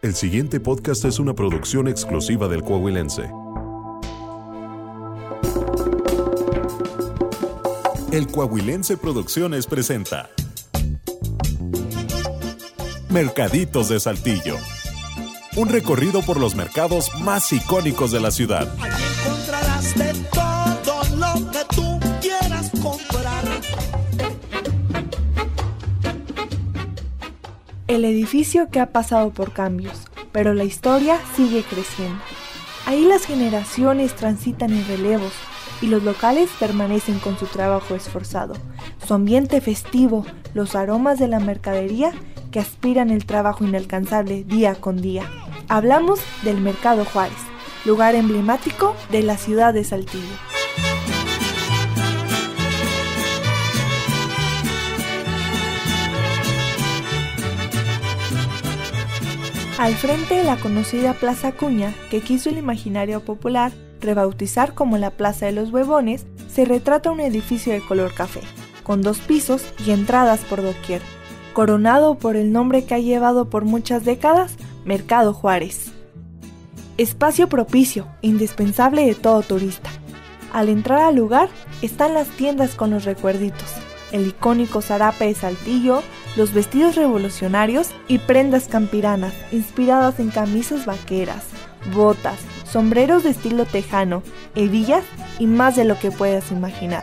El siguiente podcast es una producción exclusiva del Coahuilense. El Coahuilense Producciones presenta Mercaditos de Saltillo. Un recorrido por los mercados más icónicos de la ciudad. El edificio que ha pasado por cambios, pero la historia sigue creciendo. Ahí las generaciones transitan en relevos y los locales permanecen con su trabajo esforzado, su ambiente festivo, los aromas de la mercadería que aspiran el trabajo inalcanzable día con día. Hablamos del Mercado Juárez, lugar emblemático de la ciudad de Saltillo. Al frente la conocida Plaza Cuña, que quiso el imaginario popular rebautizar como la Plaza de los Huevones, se retrata un edificio de color café, con dos pisos y entradas por doquier, coronado por el nombre que ha llevado por muchas décadas, Mercado Juárez. Espacio propicio, indispensable de todo turista. Al entrar al lugar están las tiendas con los recuerditos, el icónico zarape de Saltillo, los vestidos revolucionarios y prendas campiranas inspiradas en camisas vaqueras, botas, sombreros de estilo tejano, hebillas y más de lo que puedas imaginar.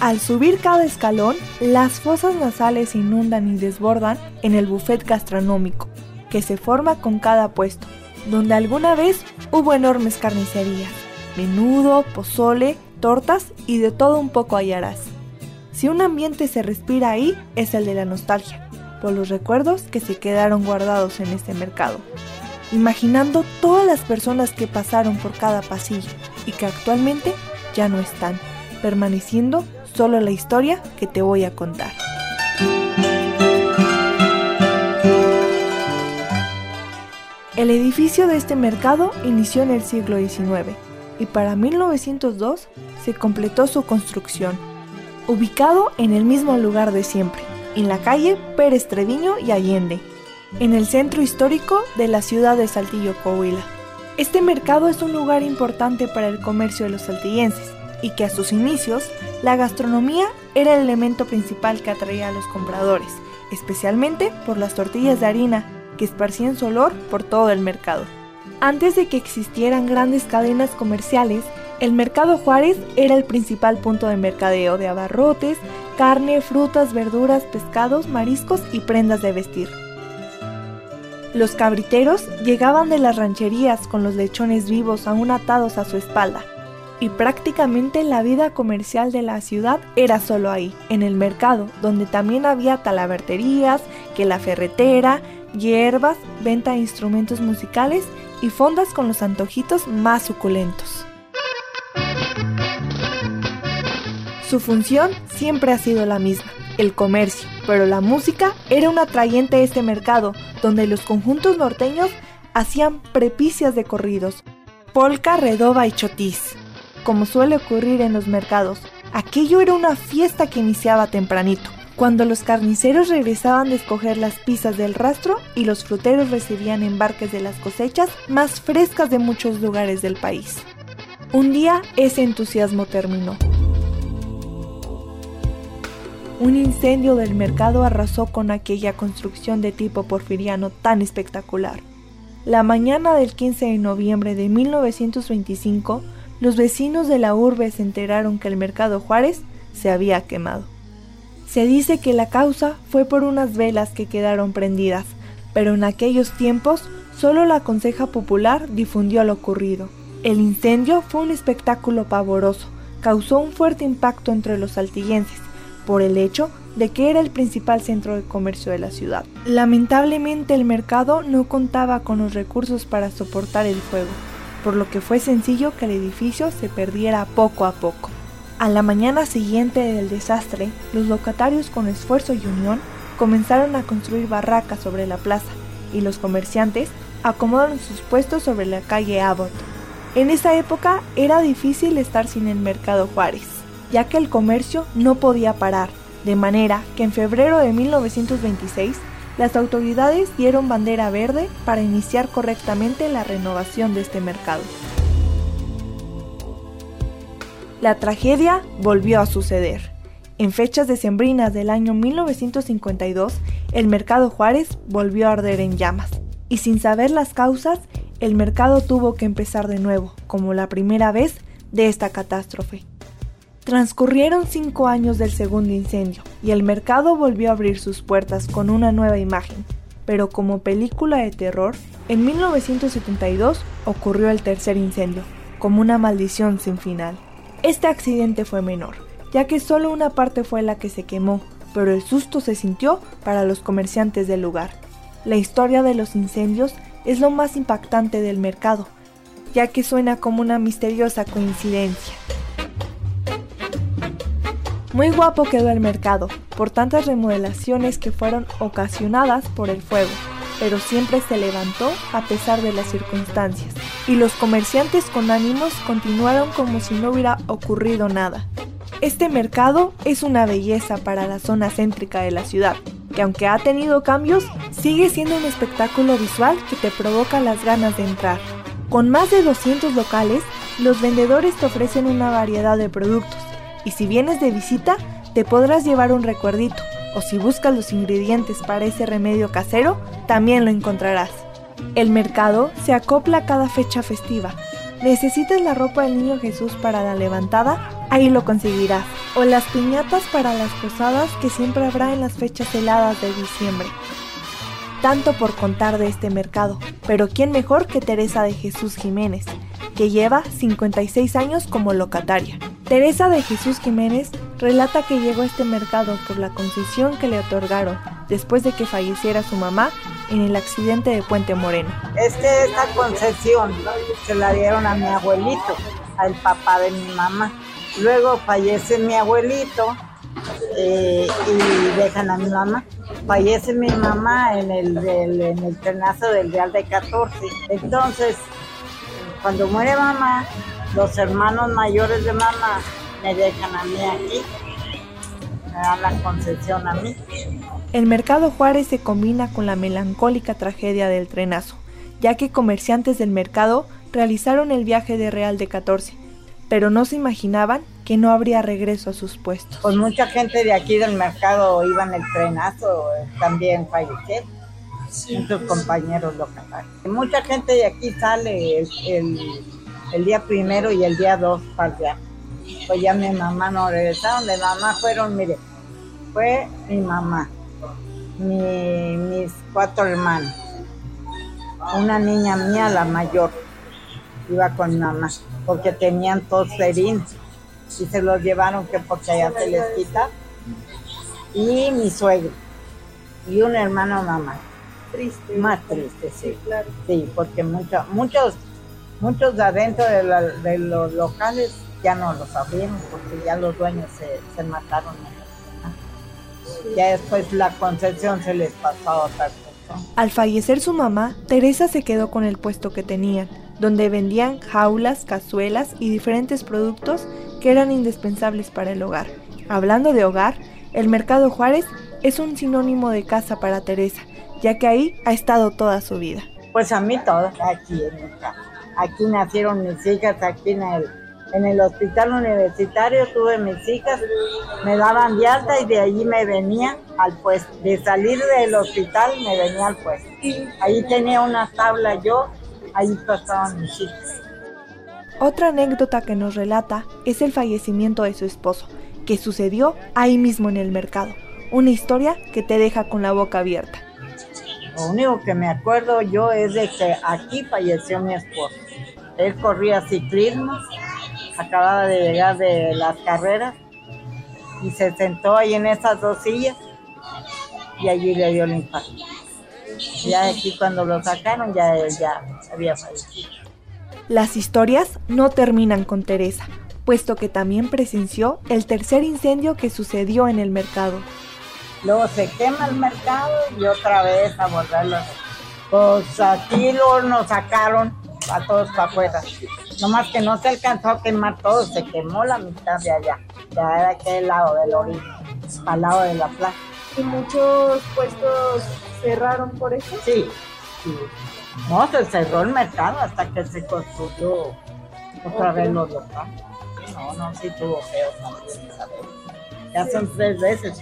Al subir cada escalón, las fosas nasales inundan y desbordan en el buffet gastronómico, que se forma con cada puesto, donde alguna vez hubo enormes carnicerías, menudo, pozole, tortas y de todo un poco hallarás. Si un ambiente se respira ahí, es el de la nostalgia, por los recuerdos que se quedaron guardados en este mercado. Imaginando todas las personas que pasaron por cada pasillo y que actualmente ya no están, permaneciendo solo la historia que te voy a contar. El edificio de este mercado inició en el siglo XIX y para 1902 se completó su construcción ubicado en el mismo lugar de siempre, en la calle Pérez Treviño y Allende, en el centro histórico de la ciudad de Saltillo, Coahuila. Este mercado es un lugar importante para el comercio de los saltillenses y que a sus inicios la gastronomía era el elemento principal que atraía a los compradores, especialmente por las tortillas de harina que esparcían su olor por todo el mercado. Antes de que existieran grandes cadenas comerciales, el Mercado Juárez era el principal punto de mercadeo de abarrotes, carne, frutas, verduras, pescados, mariscos y prendas de vestir. Los cabriteros llegaban de las rancherías con los lechones vivos aún atados a su espalda, y prácticamente la vida comercial de la ciudad era solo ahí, en el mercado, donde también había talaverterías, que la ferretera, hierbas, venta de instrumentos musicales y fondas con los antojitos más suculentos. Su función siempre ha sido la misma, el comercio, pero la música era un atrayente de este mercado, donde los conjuntos norteños hacían prepicias de corridos, polca, redoba y chotis. Como suele ocurrir en los mercados, aquello era una fiesta que iniciaba tempranito, cuando los carniceros regresaban de escoger las pizzas del rastro y los fruteros recibían embarques de las cosechas más frescas de muchos lugares del país. Un día ese entusiasmo terminó. Un incendio del mercado arrasó con aquella construcción de tipo porfiriano tan espectacular. La mañana del 15 de noviembre de 1925, los vecinos de la urbe se enteraron que el mercado Juárez se había quemado. Se dice que la causa fue por unas velas que quedaron prendidas, pero en aquellos tiempos solo la Conseja Popular difundió lo ocurrido. El incendio fue un espectáculo pavoroso, causó un fuerte impacto entre los saltillenses, por el hecho de que era el principal centro de comercio de la ciudad. Lamentablemente el mercado no contaba con los recursos para soportar el fuego, por lo que fue sencillo que el edificio se perdiera poco a poco. A la mañana siguiente del desastre, los locatarios con esfuerzo y unión comenzaron a construir barracas sobre la plaza y los comerciantes acomodaron sus puestos sobre la calle Abbott. En esa época era difícil estar sin el mercado Juárez ya que el comercio no podía parar, de manera que en febrero de 1926 las autoridades dieron bandera verde para iniciar correctamente la renovación de este mercado. La tragedia volvió a suceder. En fechas decembrinas del año 1952, el mercado Juárez volvió a arder en llamas. Y sin saber las causas, el mercado tuvo que empezar de nuevo, como la primera vez de esta catástrofe. Transcurrieron cinco años del segundo incendio y el mercado volvió a abrir sus puertas con una nueva imagen, pero como película de terror, en 1972 ocurrió el tercer incendio, como una maldición sin final. Este accidente fue menor, ya que solo una parte fue la que se quemó, pero el susto se sintió para los comerciantes del lugar. La historia de los incendios es lo más impactante del mercado, ya que suena como una misteriosa coincidencia. Muy guapo quedó el mercado, por tantas remodelaciones que fueron ocasionadas por el fuego, pero siempre se levantó a pesar de las circunstancias, y los comerciantes con ánimos continuaron como si no hubiera ocurrido nada. Este mercado es una belleza para la zona céntrica de la ciudad, que aunque ha tenido cambios, sigue siendo un espectáculo visual que te provoca las ganas de entrar. Con más de 200 locales, los vendedores te ofrecen una variedad de productos, y si vienes de visita, te podrás llevar un recuerdito, o si buscas los ingredientes para ese remedio casero, también lo encontrarás. El mercado se acopla a cada fecha festiva. ¿Necesitas la ropa del niño Jesús para la levantada? Ahí lo conseguirás. O las piñatas para las posadas que siempre habrá en las fechas heladas de diciembre. Tanto por contar de este mercado, pero ¿quién mejor que Teresa de Jesús Jiménez, que lleva 56 años como locataria? Teresa de Jesús Jiménez relata que llegó a este mercado por la concesión que le otorgaron después de que falleciera su mamá en el accidente de Puente Moreno. Esta concesión se la dieron a mi abuelito, al papá de mi mamá. Luego fallece mi abuelito eh, y dejan a mi mamá. Fallece mi mamá en el, en el trenazo del Real de 14. Entonces, cuando muere mamá, los hermanos mayores de mamá me dejan a mí aquí, me dan la concesión a mí. El mercado Juárez se combina con la melancólica tragedia del trenazo, ya que comerciantes del mercado realizaron el viaje de Real de 14, pero no se imaginaban que no habría regreso a sus puestos. Pues mucha gente de aquí del mercado iba en el trenazo, también fallecieron, muchos compañeros locales. Mucha gente de aquí sale el el día primero y el día dos para allá. Pues ya mi mamá no regresaron, de mamá fueron, mire, fue mi mamá, mis cuatro hermanos, una niña mía, la mayor, iba con mi mamá, porque tenían tos y se los llevaron que porque allá se les quita, y mi suegro, y un hermano mamá. Triste. Más triste, sí. Sí, claro. Sí, porque muchos, muchos Muchos de adentro de, los locales ya no los abrieron porque ya los dueños se, mataron. Ya después la concesión se les pasó a otra persona. Al fallecer su mamá, Teresa se quedó con el puesto que tenían, donde vendían jaulas, cazuelas y diferentes productos que eran indispensables para el hogar. Hablando de hogar, el Mercado Juárez es un sinónimo de casa para Teresa, ya que ahí ha estado toda su vida. Pues a mí todo, aquí en mi casa. Aquí nacieron mis hijas, aquí en el, hospital universitario tuve mis hijas, me daban de y de allí me venía al puesto. De salir del hospital me venía al puesto. Ahí tenía una tabla yo, ahí pasaban mis hijas. Otra anécdota que nos relata es el fallecimiento de su esposo, que sucedió ahí mismo en el mercado. Una historia que te deja con la boca abierta. Lo único que me acuerdo yo es de que aquí falleció mi esposo. Él corría ciclismo, acababa de llegar de las carreras y se sentó ahí en esas dos sillas y allí le dio el impacto. Ya aquí cuando lo sacaron ya él ya había fallecido. Las historias no terminan con Teresa, puesto que también presenció el tercer incendio que sucedió en el mercado. Luego se quema el mercado y otra vez a volverlo. Pues aquí lo nos sacaron a todos para afuera. Nomás que no se alcanzó a quemar todo, se quemó la mitad de allá, ya de aquel lado del origen, al lado de la plaza. Y muchos puestos ¿Cerraron por eso? Sí, sí. No, se cerró el mercado hasta que se construyó otra vez los locales. No, no, sí tuvo feo también. Ya son tres veces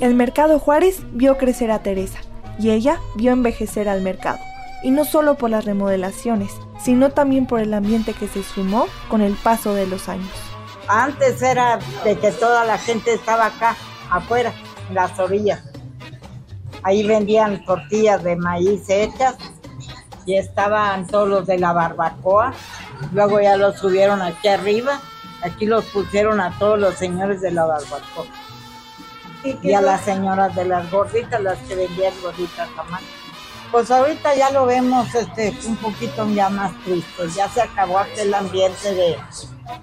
El mercado Juárez vio crecer a Teresa y ella vio envejecer al mercado. Y no solo por las remodelaciones, sino también por el ambiente que se sumó con el paso de los años. Antes era de que toda la gente estaba acá, afuera, en las orillas. Ahí vendían tortillas de maíz hechas y estaban todos los de la barbacoa. Luego ya los subieron aquí arriba. Aquí los pusieron a todos los señores de la barbacoa. Y, a las señoras de las gorditas, las que vendían gorditas jamás. Pues ahorita ya lo vemos este un poquito ya más triste. Ya se acabó aquel ambiente de,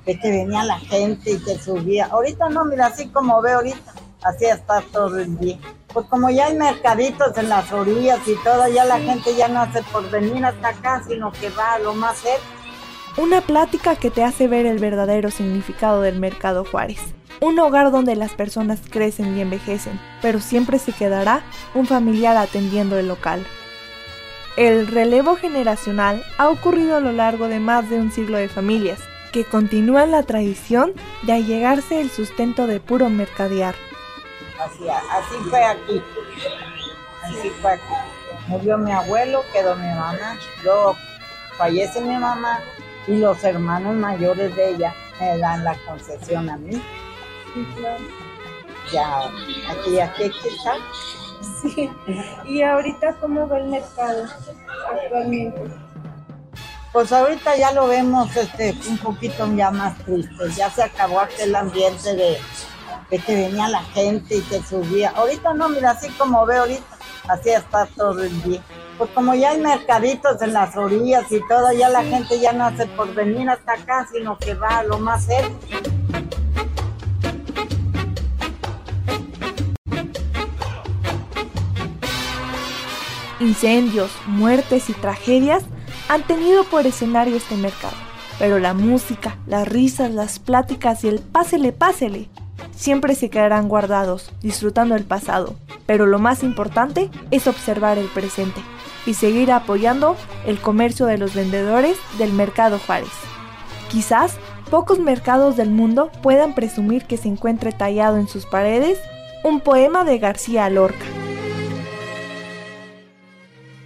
de que venía la gente y que subía. Ahorita no, mira, así como ve ahorita, así está todo el día. Pues como ya hay mercaditos en las orillas y todo, ya la gente ya no hace por venir hasta acá, sino que va a lo más cerca. Una plática que te hace ver el verdadero significado del mercado Juárez. Un hogar donde las personas crecen y envejecen, pero siempre se quedará un familiar atendiendo el local. El relevo generacional ha ocurrido a lo largo de más de un siglo de familias, que continúan la tradición de allegarse el sustento de puro mercadear. Así, así fue aquí. Así fue aquí. Murió mi abuelo, quedó mi mamá, luego fallece mi mamá y los hermanos mayores de ella me dan la concesión a mí. Ya, aquí, aquí, aquí está. Sí. ¿Y ahorita cómo va el mercado actualmente? Pues ahorita ya lo vemos este un poquito ya más triste. Ya se acabó aquel ambiente de, de que venía la gente y que subía. Ahorita no, mira, así como veo ahorita, así está todo el día. Pues como ya hay mercaditos en las orillas y todo, ya la gente ya no hace por venir hasta acá, sino que va a lo más cerca. Incendios, muertes y tragedias han tenido por escenario este mercado, pero la música, las risas, las pláticas y el pásele, pásele siempre se quedarán guardados, disfrutando el pasado, pero lo más importante es observar el presente y seguir apoyando el comercio de los vendedores del mercado Juárez. Quizás pocos mercados del mundo puedan presumir que se encuentre tallado en sus paredes un poema de García Lorca.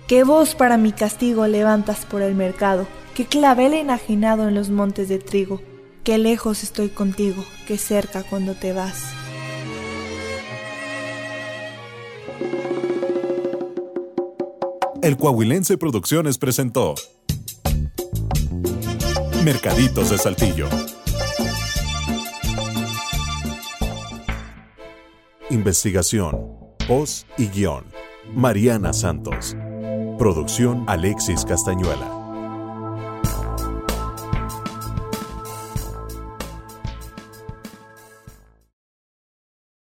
¿Qué voz para mi castigo levantas por el mercado? ¿Qué clavel enajenado en los montes de trigo? Qué lejos estoy contigo, qué cerca cuando te vas. El Coahuilense Producciones presentó Mercaditos de Saltillo. Investigación, voz y guion. Mariana Santos. Producción Alexis Castañuela.